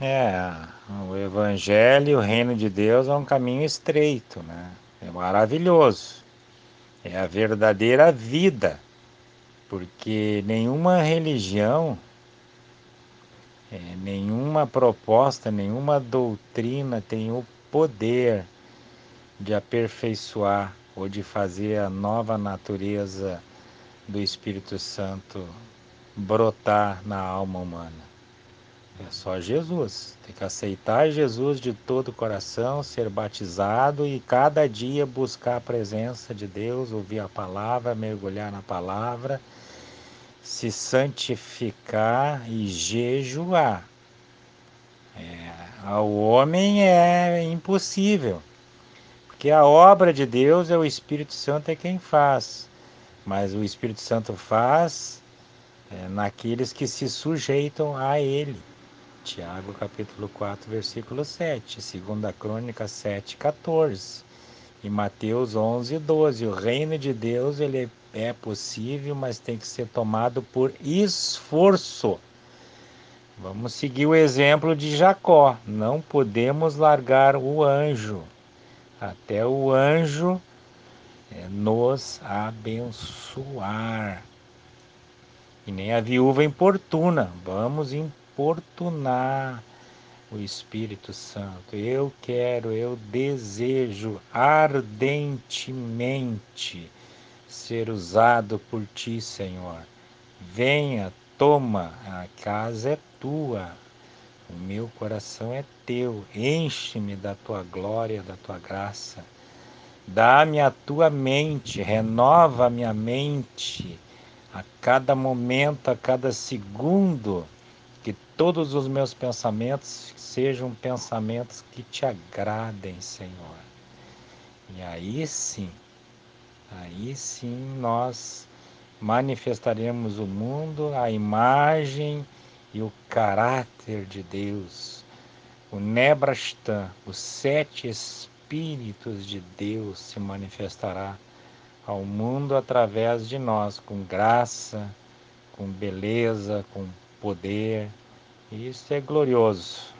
É, o Evangelho, o reino de Deus é um caminho estreito, né? É maravilhoso. É a verdadeira vida, porque nenhuma religião, é, nenhuma proposta, nenhuma doutrina tem o poder de aperfeiçoar ou de fazer a nova natureza do Espírito Santo brotar na alma humana. É só Jesus. Tem que aceitar Jesus de todo o coração, ser batizado e cada dia buscar a presença de Deus, ouvir a palavra, mergulhar na palavra, se santificar e jejuar. É, ao homem é impossível, porque a obra de Deus é o Espírito Santo é quem faz, mas o Espírito Santo faz é, naqueles que se sujeitam a Ele. Tiago capítulo 4, versículo 7, 2 Crônica 7, 14 e Mateus 11, 12. O reino de Deus ele é possível, mas tem que ser tomado por esforço. Vamos seguir o exemplo de Jacó. Não podemos largar o anjo até o anjo é, nos abençoar. E nem a viúva importuna. Vamos importunar importunar o Espírito Santo. Eu quero, eu desejo ardentemente ser usado por ti, Senhor. Venha, toma, a casa é tua, o meu coração é teu. Enche-me da tua glória, da tua graça. Dá-me a tua mente, renova a minha mente a cada momento, a cada segundo que todos os meus pensamentos sejam pensamentos que te agradem, Senhor. E aí sim, aí sim nós manifestaremos o mundo, a imagem e o caráter de Deus. O Nebrastan, os sete Espíritos de Deus se manifestará ao mundo através de nós, com graça, com beleza, com poder. Isso é glorioso.